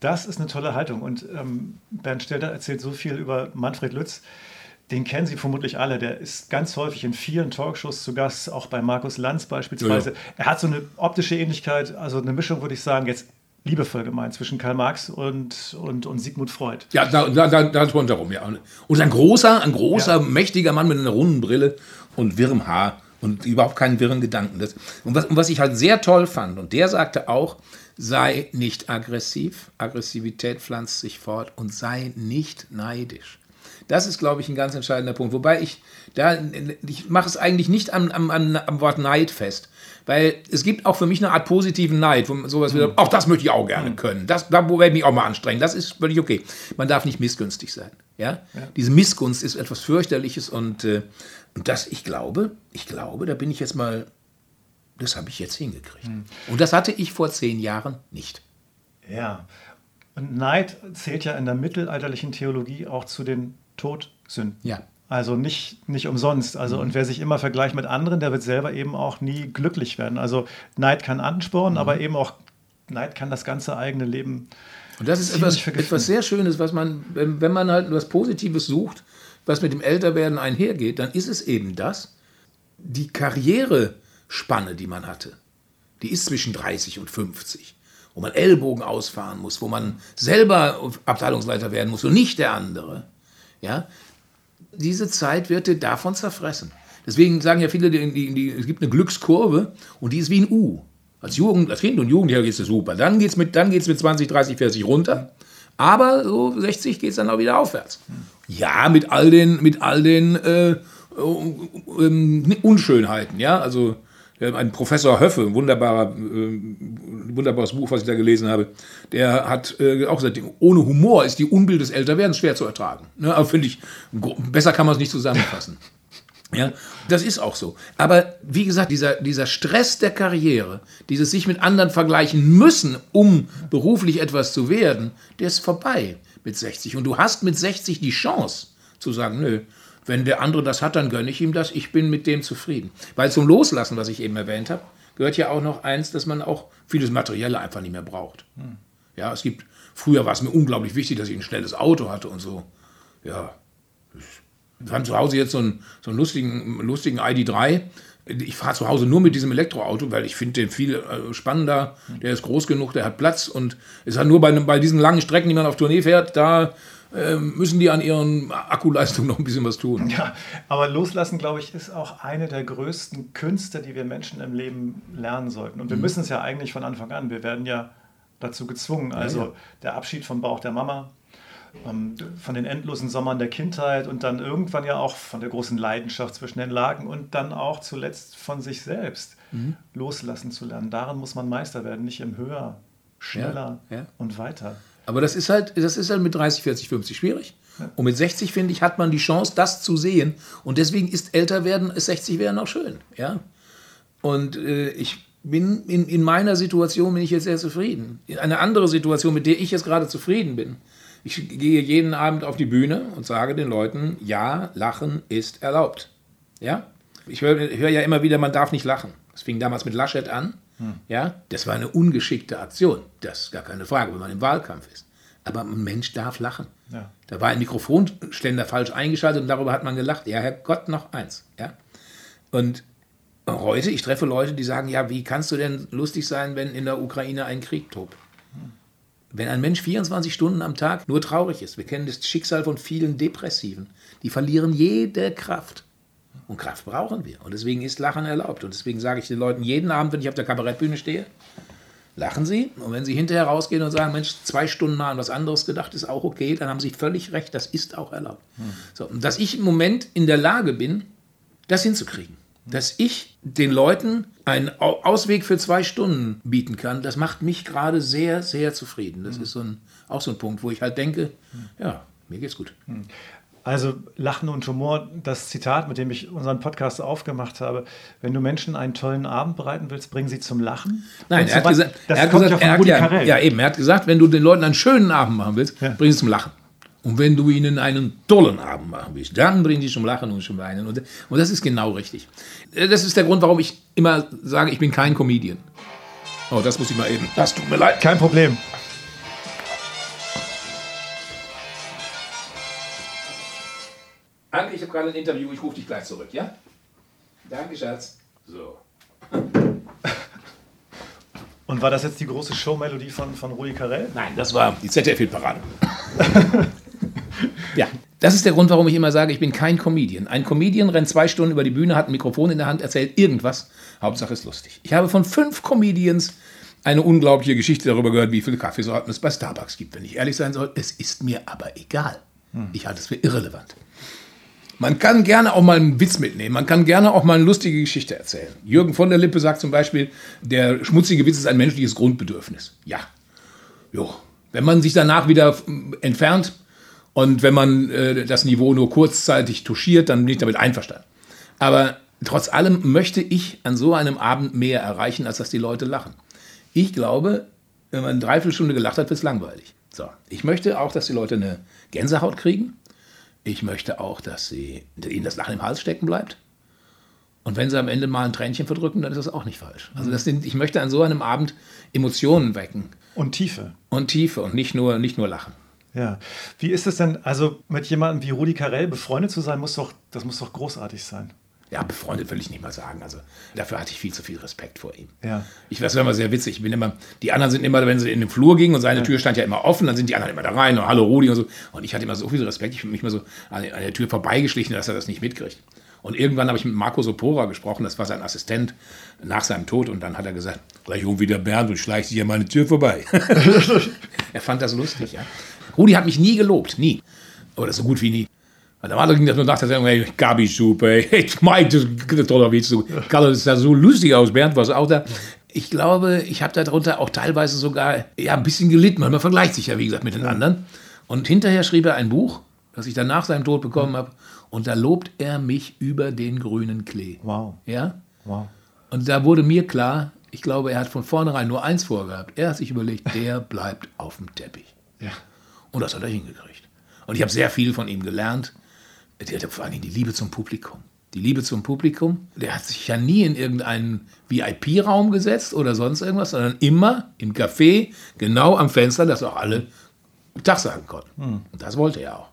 Das ist eine tolle Haltung. Und ähm, Bernd Stelter erzählt so viel über Manfred Lütz. Den kennen Sie vermutlich alle. Der ist ganz häufig in vielen Talkshows zu Gast, auch bei Markus Lanz beispielsweise. Ja. Er hat so eine optische Ähnlichkeit, also eine Mischung, würde ich sagen, jetzt liebevoll gemeint zwischen Karl Marx und, und, und Sigmund Freud. Ja, da, da, da, da rundherum, ja. Und ein großer, ein großer, ja. mächtiger Mann mit einer runden Brille und wirrem Haar und überhaupt keinen wirren Gedanken. Das, und, was, und was ich halt sehr toll fand, und der sagte auch, sei nicht aggressiv, Aggressivität pflanzt sich fort und sei nicht neidisch. Das ist, glaube ich, ein ganz entscheidender Punkt. Wobei ich da, ich mache es eigentlich nicht am, am, am Wort Neid fest. Weil es gibt auch für mich eine Art positiven Neid, wo sowas wieder, auch das möchte ich auch gerne können. Das, da werde ich mich auch mal anstrengen. Das ist völlig okay. Man darf nicht missgünstig sein. Ja? ja. Diese Missgunst ist etwas fürchterliches und, äh, und das, ich glaube, ich glaube, da bin ich jetzt mal, das habe ich jetzt hingekriegt. Hm. Und das hatte ich vor zehn Jahren nicht. Ja. Und Neid zählt ja in der mittelalterlichen Theologie auch zu den Todsünden. Ja. Also nicht, nicht umsonst. Also, mhm. und wer sich immer vergleicht mit anderen, der wird selber eben auch nie glücklich werden. Also Neid kann anspornen, mhm. aber eben auch Neid kann das ganze eigene Leben. Und das ist etwas, etwas sehr Schönes, was man, wenn, wenn man halt etwas Positives sucht, was mit dem Älterwerden einhergeht, dann ist es eben das, die Karrierespanne, die man hatte, die ist zwischen 30 und 50, wo man Ellbogen ausfahren muss, wo man selber Abteilungsleiter werden muss und nicht der andere. Ja, diese Zeit wird dir davon zerfressen. Deswegen sagen ja viele, die, die, die, es gibt eine Glückskurve und die ist wie ein U. Als, Jugend, als Kind und Jugendlicher geht es super. Dann geht es mit, mit 20, 30, 40 runter. Aber so 60 geht es dann auch wieder aufwärts. Ja, mit all den, mit all den äh, äh, äh, Unschönheiten. Ja, also ein Professor Höffe, ein wunderbarer, äh, wunderbares Buch, was ich da gelesen habe, der hat äh, auch gesagt, ohne Humor ist die Unbild des Älterwerdens schwer zu ertragen. Ne? Aber finde ich, besser kann man es nicht zusammenfassen. Ja, das ist auch so. Aber wie gesagt, dieser, dieser Stress der Karriere, dieses sich mit anderen vergleichen müssen, um beruflich etwas zu werden, der ist vorbei mit 60. Und du hast mit 60 die Chance zu sagen, nö, wenn der andere das hat, dann gönne ich ihm das. Ich bin mit dem zufrieden. Weil zum Loslassen, was ich eben erwähnt habe, gehört ja auch noch eins, dass man auch vieles Materielle einfach nicht mehr braucht. Hm. Ja, es gibt, früher war es mir unglaublich wichtig, dass ich ein schnelles Auto hatte und so. Ja, wir haben zu Hause jetzt so einen, so einen lustigen, lustigen ID3. Ich fahre zu Hause nur mit diesem Elektroauto, weil ich finde den viel äh, spannender. Der ist groß genug, der hat Platz und es hat nur bei, bei diesen langen Strecken, die man auf Tournee fährt, da ähm, müssen die an ihren Akkuleistungen noch ein bisschen was tun. Ja, aber loslassen, glaube ich, ist auch eine der größten Künste, die wir Menschen im Leben lernen sollten. Und wir mhm. müssen es ja eigentlich von Anfang an. Wir werden ja dazu gezwungen. Also ja, ja. der Abschied vom Bauch der Mama, von den endlosen Sommern der Kindheit und dann irgendwann ja auch von der großen Leidenschaft zwischen den Lagen und dann auch zuletzt von sich selbst mhm. loslassen zu lernen. Daran muss man Meister werden, nicht im Höher, schneller ja, und weiter. Aber das ist halt, das ist halt mit 30, 40, 50 schwierig. Und mit 60, finde ich, hat man die Chance, das zu sehen. Und deswegen ist älter werden, ist 60 werden auch schön. Ja? Und äh, ich bin in, in meiner Situation bin ich jetzt sehr zufrieden. Eine andere Situation, mit der ich jetzt gerade zufrieden bin. Ich gehe jeden Abend auf die Bühne und sage den Leuten, ja, Lachen ist erlaubt. Ja? Ich höre hör ja immer wieder, man darf nicht lachen. Das fing damals mit Laschet an. Hm. Ja, das war eine ungeschickte Aktion. Das ist gar keine Frage, wenn man im Wahlkampf ist. Aber ein Mensch darf lachen. Ja. Da war ein Mikrofonständer falsch eingeschaltet und darüber hat man gelacht. Ja, Herrgott, noch eins. Ja? Und heute, ich treffe Leute, die sagen, ja, wie kannst du denn lustig sein, wenn in der Ukraine ein Krieg tobt? Wenn ein Mensch 24 Stunden am Tag nur traurig ist, wir kennen das Schicksal von vielen Depressiven, die verlieren jede Kraft. Und Kraft brauchen wir. Und deswegen ist Lachen erlaubt. Und deswegen sage ich den Leuten jeden Abend, wenn ich auf der Kabarettbühne stehe, lachen Sie. Und wenn Sie hinterher rausgehen und sagen, Mensch, zwei Stunden mal an was anderes gedacht, ist auch okay, dann haben Sie völlig recht, das ist auch erlaubt. Hm. So, dass ich im Moment in der Lage bin, das hinzukriegen. Dass ich den Leuten einen Ausweg für zwei Stunden bieten kann, das macht mich gerade sehr, sehr zufrieden. Das hm. ist so ein, auch so ein Punkt, wo ich halt denke, hm. ja, mir geht's gut. Hm. Also Lachen und Humor, das Zitat, mit dem ich unseren Podcast aufgemacht habe. Wenn du Menschen einen tollen Abend bereiten willst, bring sie zum Lachen. Nein, er hat, gesagt, das er hat gesagt, ja, von er hat, ja, eben, er hat gesagt, wenn du den Leuten einen schönen Abend machen willst, ja. bring sie zum Lachen. Und wenn du ihnen einen tollen Abend machen willst, dann bring sie zum Lachen und zum Weinen. Und, und das ist genau richtig. Das ist der Grund, warum ich immer sage, ich bin kein Comedian. Oh, das muss ich mal eben. Das tut mir leid. Kein Problem. Anke, ich habe gerade ein Interview, ich rufe dich gleich zurück, ja? Danke, Schatz. So. Und war das jetzt die große Showmelodie von, von Rudi Carell? Nein, das war die ZDF-Parade. ja, das ist der Grund, warum ich immer sage, ich bin kein Comedian. Ein Comedian rennt zwei Stunden über die Bühne, hat ein Mikrofon in der Hand, erzählt irgendwas. Hauptsache ist lustig. Ich habe von fünf Comedians eine unglaubliche Geschichte darüber gehört, wie viele Kaffeesorten es bei Starbucks gibt. Wenn ich ehrlich sein soll, es ist mir aber egal. Ich halte es für irrelevant. Man kann gerne auch mal einen Witz mitnehmen. Man kann gerne auch mal eine lustige Geschichte erzählen. Jürgen von der Lippe sagt zum Beispiel, der schmutzige Witz ist ein menschliches Grundbedürfnis. Ja. Jo. Wenn man sich danach wieder äh, entfernt und wenn man äh, das Niveau nur kurzzeitig touchiert, dann bin ich damit einverstanden. Aber trotz allem möchte ich an so einem Abend mehr erreichen, als dass die Leute lachen. Ich glaube, wenn man eine Dreiviertelstunde gelacht hat, wird es langweilig. So. Ich möchte auch, dass die Leute eine Gänsehaut kriegen. Ich möchte auch, dass sie, ihnen das Lachen im Hals stecken bleibt. Und wenn sie am Ende mal ein Tränchen verdrücken, dann ist das auch nicht falsch. Also das sind, ich möchte an so einem Abend Emotionen wecken. Und Tiefe. Und Tiefe und nicht nur, nicht nur Lachen. Ja. Wie ist es denn, also mit jemandem wie Rudi Carell befreundet zu sein, muss doch, das muss doch großartig sein. Ja, befreundet will ich nicht mal sagen. Also dafür hatte ich viel zu viel Respekt vor ihm. Ja. Ich weiß, das war immer sehr witzig. Ich bin immer, die anderen sind immer, wenn sie in den Flur gingen und seine Tür stand ja immer offen, dann sind die anderen immer da rein und hallo Rudi und so. Und ich hatte immer so viel Respekt. Ich bin mich immer so an, an der Tür vorbeigeschlichen, dass er das nicht mitkriegt. Und irgendwann habe ich mit Marco Sopora gesprochen, das war sein Assistent nach seinem Tod. Und dann hat er gesagt, gleich irgendwie der Bernd und schleicht sich an meine Tür vorbei. er fand das lustig, ja. Rudi hat mich nie gelobt, nie. Oder so gut wie nie. Und der andere ging das nur nach der Sendung, hey, Gabi super, hey, Mike, das ist ein toller Witz. Carlo, das sah so lustig aus, Bernd war es auch da. Ich glaube, ich habe darunter auch teilweise sogar ja, ein bisschen gelitten. Man vergleicht sich ja, wie gesagt, mit den anderen. Und hinterher schrieb er ein Buch, das ich dann nach seinem Tod bekommen habe. Und da lobt er mich über den grünen Klee. Wow. Ja? Wow. Und da wurde mir klar, ich glaube, er hat von vornherein nur eins vorgehabt. Er hat sich überlegt, der bleibt auf dem Teppich. Ja. Und das hat er hingekriegt. Und ich habe sehr viel von ihm gelernt. Der hatte vor allem die Liebe zum Publikum. Die Liebe zum Publikum. Der hat sich ja nie in irgendeinen VIP-Raum gesetzt oder sonst irgendwas, sondern immer im Café, genau am Fenster, dass auch alle Tag sagen konnten. Und das wollte er auch.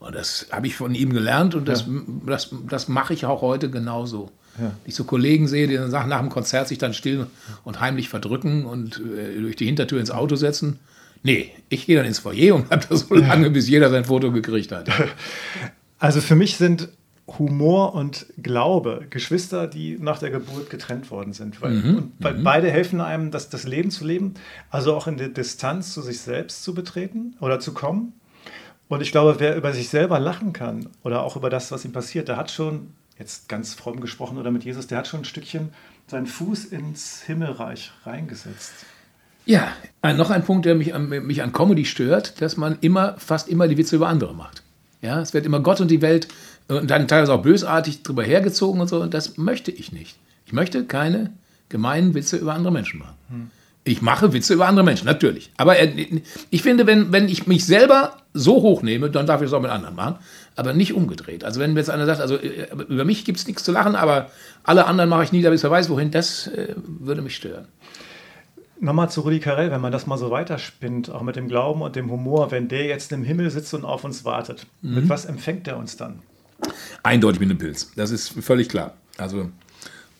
Und das habe ich von ihm gelernt und das, das, das mache ich auch heute genauso. Ja. Ich so Kollegen sehe, die dann nach dem Konzert sich dann still und heimlich verdrücken und äh, durch die Hintertür ins Auto setzen. Nee, ich gehe dann ins Foyer und bleibe da so lange, bis jeder sein Foto gekriegt hat. Also für mich sind Humor und Glaube Geschwister, die nach der Geburt getrennt worden sind. Weil, und weil beide helfen einem, das, das Leben zu leben, also auch in der Distanz zu sich selbst zu betreten oder zu kommen. Und ich glaube, wer über sich selber lachen kann oder auch über das, was ihm passiert, der hat schon, jetzt ganz fromm gesprochen oder mit Jesus, der hat schon ein Stückchen seinen Fuß ins Himmelreich reingesetzt. Ja, noch ein Punkt, der mich an, mich an Comedy stört, dass man immer, fast immer die Witze über andere macht. Ja, es wird immer Gott und die Welt und dann teilweise auch bösartig drüber hergezogen und so. Und das möchte ich nicht. Ich möchte keine gemeinen Witze über andere Menschen machen. Ich mache Witze über andere Menschen, natürlich. Aber er, ich finde, wenn, wenn ich mich selber so hochnehme, dann darf ich es auch mit anderen machen. Aber nicht umgedreht. Also wenn jetzt einer sagt, also äh, über mich gibt es nichts zu lachen, aber alle anderen mache ich nie, damit er weiß, wohin, das äh, würde mich stören. Nochmal zu Rudi Carell, wenn man das mal so weiterspinnt, auch mit dem Glauben und dem Humor, wenn der jetzt im Himmel sitzt und auf uns wartet, mit was empfängt er uns dann? Eindeutig mit einem Pilz. Das ist völlig klar. Also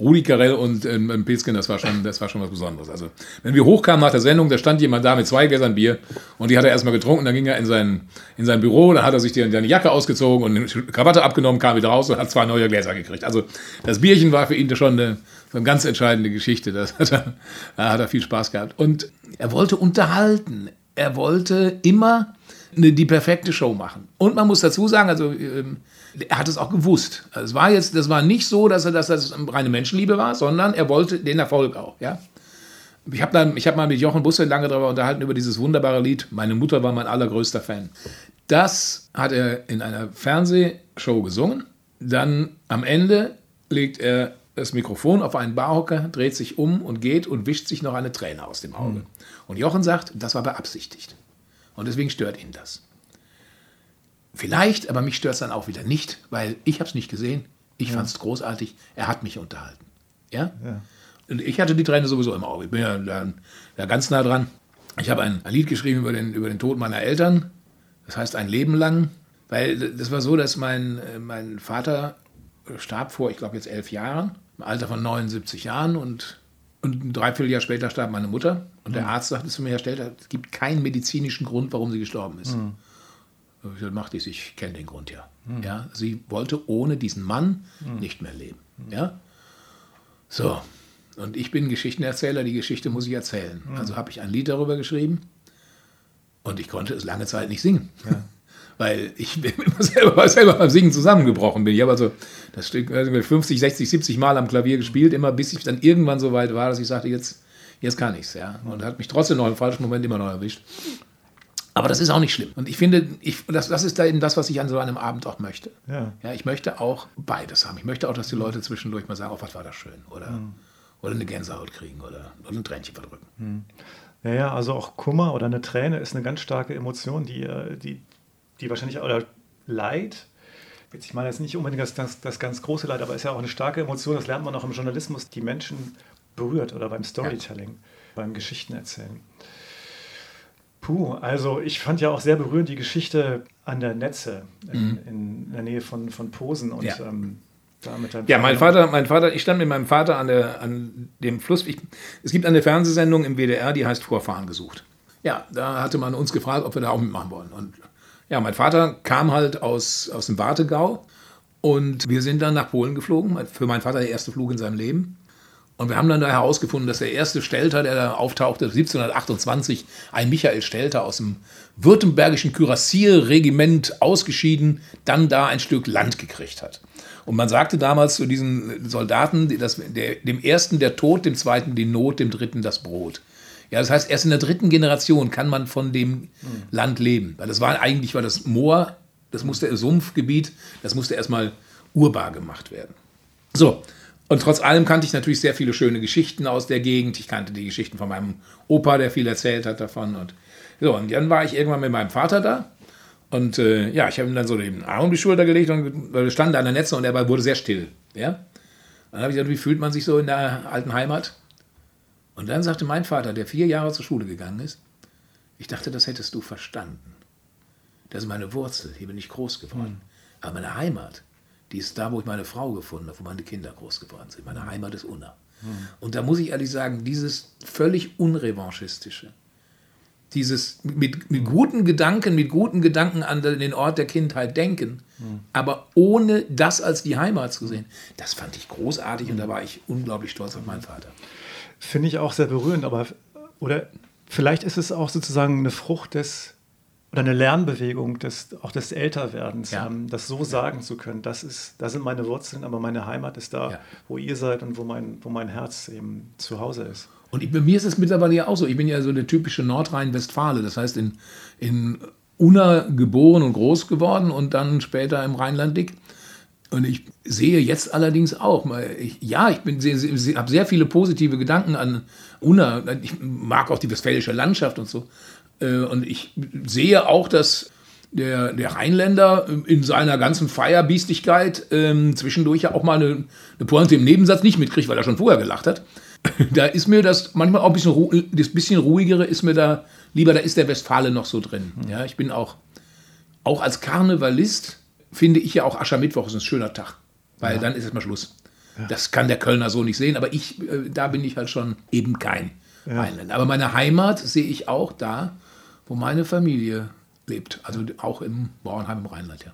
Rudi Carell und ähm, ein Pilzchen, das war, schon, das war schon was Besonderes. Also, wenn wir hochkamen nach der Sendung, da stand jemand da mit zwei Gläsern Bier und die hat er erstmal getrunken, dann ging er in sein, in sein Büro, dann hat er sich die, seine Jacke ausgezogen und eine Krawatte abgenommen, kam wieder raus und hat zwei neue Gläser gekriegt. Also das Bierchen war für ihn schon eine, eine ganz entscheidende Geschichte. Das hat er, da hat er viel Spaß gehabt. Und er wollte unterhalten. Er wollte immer eine, die perfekte Show machen. Und man muss dazu sagen, also ähm, er hat es auch gewusst. Es war jetzt, das war nicht so, dass er, dass das reine Menschenliebe war, sondern er wollte den Erfolg auch. Ja? Ich habe habe mal mit Jochen Busse lange darüber unterhalten über dieses wunderbare Lied. Meine Mutter war mein allergrößter Fan. Das hat er in einer Fernsehshow gesungen. Dann am Ende legt er das Mikrofon auf einen Barhocker, dreht sich um und geht und wischt sich noch eine Träne aus dem Auge. Und Jochen sagt, das war beabsichtigt. Und deswegen stört ihn das. Vielleicht, aber mich stört es dann auch wieder nicht, weil ich habe es nicht gesehen. Ich fand es großartig. Er hat mich unterhalten. Ja? Ja. Und ich hatte die Träne sowieso im Auge. Ich bin ja da, da ganz nah dran. Ich habe ein, ein Lied geschrieben über den, über den Tod meiner Eltern. Das heißt ein Leben lang. Weil das war so, dass mein, äh, mein Vater starb vor, ich glaube jetzt elf Jahren, im Alter von 79 Jahren und, und ein Dreivierteljahr später starb meine Mutter. Und der Arzt sagte zu mir, Herr Stelter, es gibt keinen medizinischen Grund, warum sie gestorben ist. Ich sagte, macht es, ich kenne den Grund ja. ja. Sie wollte ohne diesen Mann nicht mehr leben. Ja? So, Und ich bin Geschichtenerzähler, die Geschichte muss ich erzählen. Also habe ich ein Lied darüber geschrieben und ich konnte es lange Zeit nicht singen. Ja. Weil ich immer selber, selber beim Singen zusammengebrochen bin. Ich habe also das Stück 50, 60, 70 Mal am Klavier gespielt, immer bis ich dann irgendwann so weit war, dass ich sagte, jetzt, jetzt kann ich es. Ja. Und hat mich trotzdem noch im falschen Moment immer noch erwischt. Aber das ist auch nicht schlimm. Und ich finde, ich, das, das ist da eben das, was ich an so einem Abend auch möchte. Ja. ja. ich möchte auch beides haben. Ich möchte auch, dass die Leute zwischendurch mal sagen, oh, was war das schön. Oder, mhm. oder eine Gänsehaut kriegen oder, oder ein Tränchen verdrücken. Mhm. Ja, ja, also auch Kummer oder eine Träne ist eine ganz starke Emotion, die, äh, die, die wahrscheinlich, oder Leid, ich meine jetzt nicht unbedingt das, das, das ganz große Leid, aber ist ja auch eine starke Emotion, das lernt man auch im Journalismus, die Menschen berührt oder beim Storytelling, ja. beim Geschichtenerzählen. Puh, also ich fand ja auch sehr berührend die Geschichte an der Netze in, mhm. in der Nähe von, von Posen und ja. ähm, Ja, mein Vater, mein Vater, ich stand mit meinem Vater an, der, an dem Fluss. Ich, es gibt eine Fernsehsendung im WDR, die heißt Vorfahren gesucht. Ja, da hatte man uns gefragt, ob wir da auch mitmachen wollen. Und ja, mein Vater kam halt aus, aus dem Wartegau und wir sind dann nach Polen geflogen. Für meinen Vater der erste Flug in seinem Leben. Und wir haben dann da herausgefunden, dass der erste Stelter, der da auftauchte, 1728, ein Michael Stelter aus dem württembergischen Kürassierregiment ausgeschieden, dann da ein Stück Land gekriegt hat. Und man sagte damals zu diesen Soldaten, dass der, dem ersten der Tod, dem zweiten die Not, dem dritten das Brot. Ja, das heißt, erst in der dritten Generation kann man von dem mhm. Land leben. Weil das war eigentlich war das Moor, das musste Sumpfgebiet, das musste erstmal urbar gemacht werden. So, und trotz allem kannte ich natürlich sehr viele schöne Geschichten aus der Gegend. Ich kannte die Geschichten von meinem Opa, der viel erzählt hat davon. Und so, und dann war ich irgendwann mit meinem Vater da. Und äh, ja, ich habe ihm dann so den Arm um die Schulter gelegt und standen da an der Netze und er wurde sehr still. Ja? Dann habe ich gesagt, wie fühlt man sich so in der alten Heimat? Und dann sagte mein Vater, der vier Jahre zur Schule gegangen ist, ich dachte, das hättest du verstanden. Das ist meine Wurzel, hier bin ich groß geworden. Mhm. Aber meine Heimat, die ist da, wo ich meine Frau gefunden habe, wo meine Kinder groß geworden sind. Meine Heimat ist Unna. Mhm. Und da muss ich ehrlich sagen, dieses völlig unrevanchistische, dieses mit, mit guten Gedanken, mit guten Gedanken an den Ort der Kindheit denken, mhm. aber ohne das als die Heimat zu sehen, das fand ich großartig und da war ich unglaublich stolz auf meinen Vater. Finde ich auch sehr berührend, aber oder vielleicht ist es auch sozusagen eine Frucht des oder eine Lernbewegung des, auch des Älterwerdens, ja. ähm, das so sagen zu können. Das, ist, das sind meine Wurzeln, aber meine Heimat ist da, ja. wo ihr seid und wo mein, wo mein Herz eben zu Hause ist. Und ich, bei mir ist es mittlerweile ja auch so. Ich bin ja so eine typische Nordrhein-Westfale, das heißt in, in Unna geboren und groß geworden und dann später im Rheinland-Dick. Und ich sehe jetzt allerdings auch, ich, ja, ich habe sehr viele positive Gedanken an Unna. Ich mag auch die westfälische Landschaft und so. Äh, und ich sehe auch, dass der, der Rheinländer in seiner ganzen Feierbiestigkeit ähm, zwischendurch ja auch mal eine, eine Pointe im Nebensatz nicht mitkriegt, weil er schon vorher gelacht hat. da ist mir das manchmal auch ein bisschen, das bisschen ruhigere ist mir da lieber, da ist der Westfale noch so drin. Mhm. Ja, ich bin auch, auch als Karnevalist finde ich ja auch Aschermittwoch ist ein schöner Tag, weil ja. dann ist es mal Schluss. Ja. Das kann der Kölner so nicht sehen, aber ich, äh, da bin ich halt schon eben kein ja. Rheinländer. Aber meine Heimat sehe ich auch da, wo meine Familie lebt. Also auch im Bauernheim im Rheinland, ja.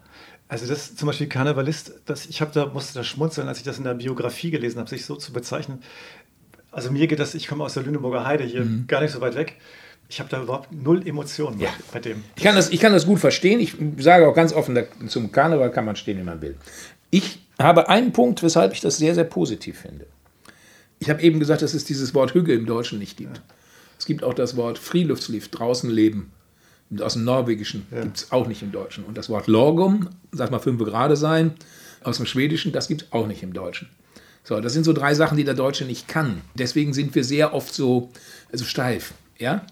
Also das zum Beispiel Karnevalist, das, ich habe da musste da schmunzeln, als ich das in der Biografie gelesen habe, sich so zu bezeichnen. Also mir geht das, ich komme aus der Lüneburger Heide hier, mhm. gar nicht so weit weg. Ich habe da überhaupt null Emotionen ja. bei dem. Ich kann, das, ich kann das gut verstehen. Ich sage auch ganz offen, zum Karneval kann man stehen, wie man will. Ich habe einen Punkt, weshalb ich das sehr, sehr positiv finde. Ich habe eben gesagt, dass es dieses Wort Hügge im Deutschen nicht gibt. Ja. Es gibt auch das Wort Friluftsliv, draußen leben. Aus dem Norwegischen ja. gibt es auch nicht im Deutschen. Und das Wort Lorgum, sag mal fünf Grade sein, aus dem Schwedischen, das gibt es auch nicht im Deutschen. So, das sind so drei Sachen, die der Deutsche nicht kann. Deswegen sind wir sehr oft so also steif. Ja?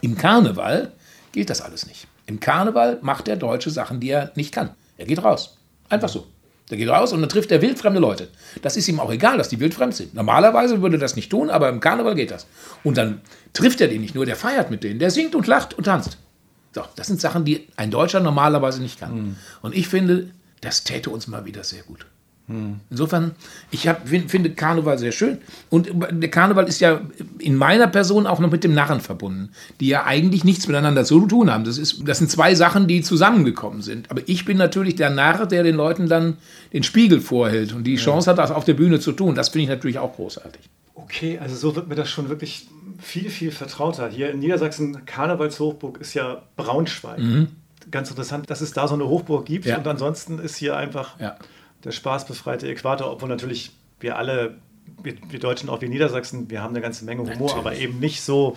Im Karneval gilt das alles nicht. Im Karneval macht der Deutsche Sachen, die er nicht kann. Er geht raus. Einfach so. Der geht raus und dann trifft er wildfremde Leute. Das ist ihm auch egal, dass die wildfremd sind. Normalerweise würde er das nicht tun, aber im Karneval geht das. Und dann trifft er die nicht nur, der feiert mit denen, der singt und lacht und tanzt. So, das sind Sachen, die ein Deutscher normalerweise nicht kann. Mhm. Und ich finde, das täte uns mal wieder sehr gut. Insofern, ich hab, finde Karneval sehr schön. Und der Karneval ist ja in meiner Person auch noch mit dem Narren verbunden, die ja eigentlich nichts miteinander zu tun haben. Das, ist, das sind zwei Sachen, die zusammengekommen sind. Aber ich bin natürlich der Narr, der den Leuten dann den Spiegel vorhält und die Chance hat, das auf der Bühne zu tun. Das finde ich natürlich auch großartig. Okay, also so wird mir das schon wirklich viel, viel vertrauter. Hier in Niedersachsen, Karnevalshochburg ist ja Braunschweig. Mhm. Ganz interessant, dass es da so eine Hochburg gibt ja. und ansonsten ist hier einfach ja. Der spaßbefreite Äquator, obwohl natürlich wir alle wir, wir, Deutschen, auch wir Niedersachsen, wir haben eine ganze Menge Humor, Natürlich. aber eben nicht so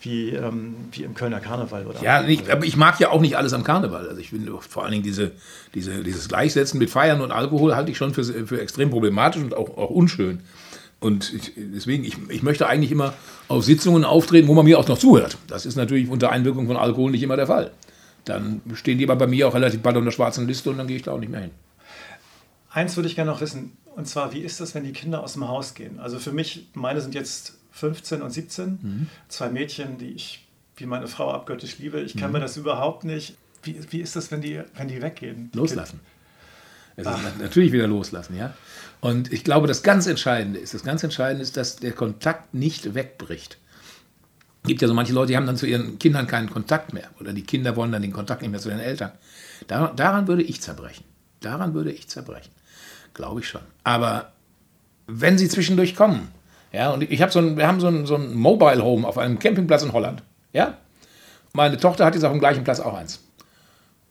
wie, ähm, wie im Kölner Karneval. Oder ja, nicht, aber ich mag ja auch nicht alles am Karneval. Also ich finde vor allen Dingen diese, diese, dieses Gleichsetzen mit Feiern und Alkohol halte ich schon für, für extrem problematisch und auch, auch unschön. Und ich, deswegen, ich, ich möchte eigentlich immer auf Sitzungen auftreten, wo man mir auch noch zuhört. Das ist natürlich unter Einwirkung von Alkohol nicht immer der Fall. Dann stehen die aber bei mir auch relativ bald unter der schwarzen Liste und dann gehe ich da auch nicht mehr hin. Eins würde ich gerne noch wissen. Und zwar, wie ist das, wenn die Kinder aus dem Haus gehen? Also für mich, meine sind jetzt 15 und 17, mhm. zwei Mädchen, die ich wie meine Frau abgöttisch liebe. Ich kann mhm. mir das überhaupt nicht. Wie, wie ist das, wenn die, wenn die weggehen? Loslassen. Es ist natürlich wieder loslassen, ja. Und ich glaube, das ganz Entscheidende ist, das ganz Entscheidende ist, dass der Kontakt nicht wegbricht. Es gibt ja so manche Leute, die haben dann zu ihren Kindern keinen Kontakt mehr. Oder die Kinder wollen dann den Kontakt nicht mehr zu den Eltern. daran würde ich zerbrechen. Daran würde ich zerbrechen. Glaube ich schon. Aber wenn sie zwischendurch kommen, ja, und ich habe so ein, wir haben so ein, so ein Mobile Home auf einem Campingplatz in Holland, ja. Meine Tochter hat jetzt auf dem gleichen Platz auch eins.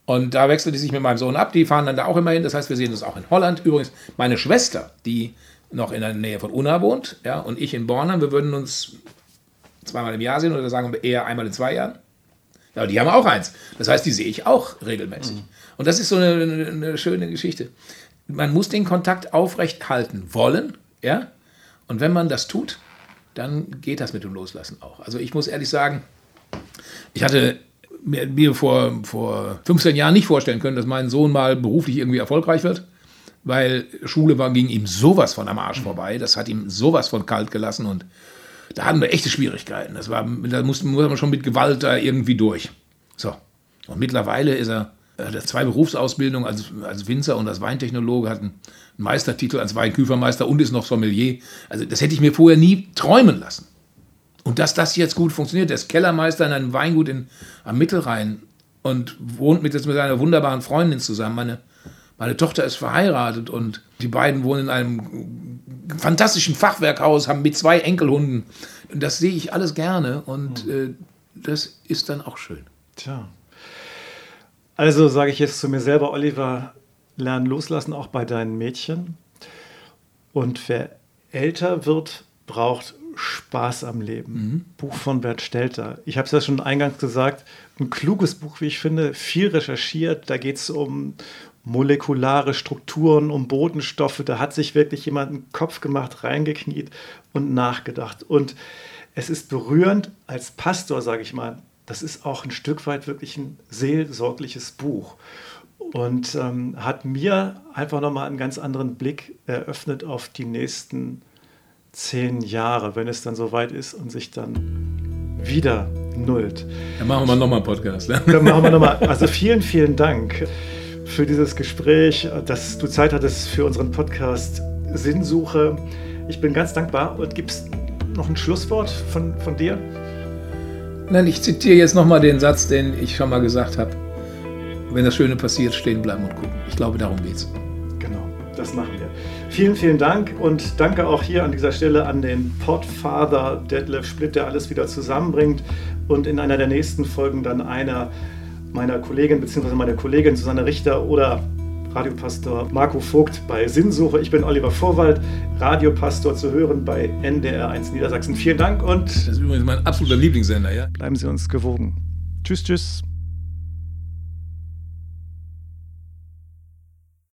Und da wechselt die sich mit meinem Sohn ab, die fahren dann da auch immer hin. Das heißt, wir sehen uns auch in Holland. Übrigens, meine Schwester, die noch in der Nähe von Unna wohnt, ja, und ich in Bornheim, wir würden uns zweimal im Jahr sehen oder sagen wir eher einmal in zwei Jahren. Ja, die haben auch eins. Das heißt, die sehe ich auch regelmäßig. Mhm. Und das ist so eine, eine, eine schöne Geschichte man muss den Kontakt aufrecht halten wollen, ja. Und wenn man das tut, dann geht das mit dem Loslassen auch. Also ich muss ehrlich sagen, ich hatte mir, vor, vor 15 Jahren nicht vorstellen können, dass mein Sohn mal beruflich irgendwie erfolgreich wird, weil Schule war, ging ihm sowas von am Arsch vorbei. Das hat ihm sowas von kalt gelassen und da hatten wir echte Schwierigkeiten. Das war, da musste man schon mit Gewalt da irgendwie durch. So. Und mittlerweile ist er er hat zwei Berufsausbildungen als, als Winzer und als Weintechnologe, hat einen Meistertitel als Weinküfermeister und ist noch Sommelier. Also das hätte ich mir vorher nie träumen lassen. Und dass das jetzt gut funktioniert, der ist Kellermeister in einem Weingut in, am Mittelrhein und wohnt mit, jetzt mit seiner wunderbaren Freundin zusammen. Meine, meine Tochter ist verheiratet und die beiden wohnen in einem fantastischen Fachwerkhaus, haben mit zwei Enkelhunden. Das sehe ich alles gerne und äh, das ist dann auch schön. Tja. Also sage ich jetzt zu mir selber, Oliver, lernen loslassen, auch bei deinen Mädchen. Und wer älter wird, braucht Spaß am Leben. Mhm. Buch von Bert Stelter. Ich habe es ja schon eingangs gesagt, ein kluges Buch, wie ich finde, viel recherchiert. Da geht es um molekulare Strukturen, um Bodenstoffe. Da hat sich wirklich jemand einen Kopf gemacht, reingekniet und nachgedacht. Und es ist berührend als Pastor, sage ich mal, das ist auch ein Stück weit wirklich ein seelsorgliches Buch und ähm, hat mir einfach nochmal einen ganz anderen Blick eröffnet auf die nächsten zehn Jahre, wenn es dann soweit ist und sich dann wieder nullt. Dann machen wir nochmal einen Podcast. Ne? Dann machen wir nochmal. Also vielen, vielen Dank für dieses Gespräch, dass du Zeit hattest für unseren Podcast Sinnsuche. Ich bin ganz dankbar und gibt es noch ein Schlusswort von, von dir? Nein, ich zitiere jetzt nochmal den Satz, den ich schon mal gesagt habe. Wenn das Schöne passiert, stehen bleiben und gucken. Ich glaube, darum geht's. Genau, das machen wir. Vielen, vielen Dank und danke auch hier an dieser Stelle an den Podfather Detlef Splitt, der alles wieder zusammenbringt und in einer der nächsten Folgen dann einer meiner Kollegen bzw. meiner Kollegin Susanne Richter oder Radiopastor Marco Vogt bei Sinnsuche. Ich bin Oliver Vorwald, Radiopastor zu hören bei NDR1 Niedersachsen. Vielen Dank und. Das ist übrigens mein absoluter Lieblingssender, ja. Bleiben Sie uns gewogen. Tschüss, tschüss.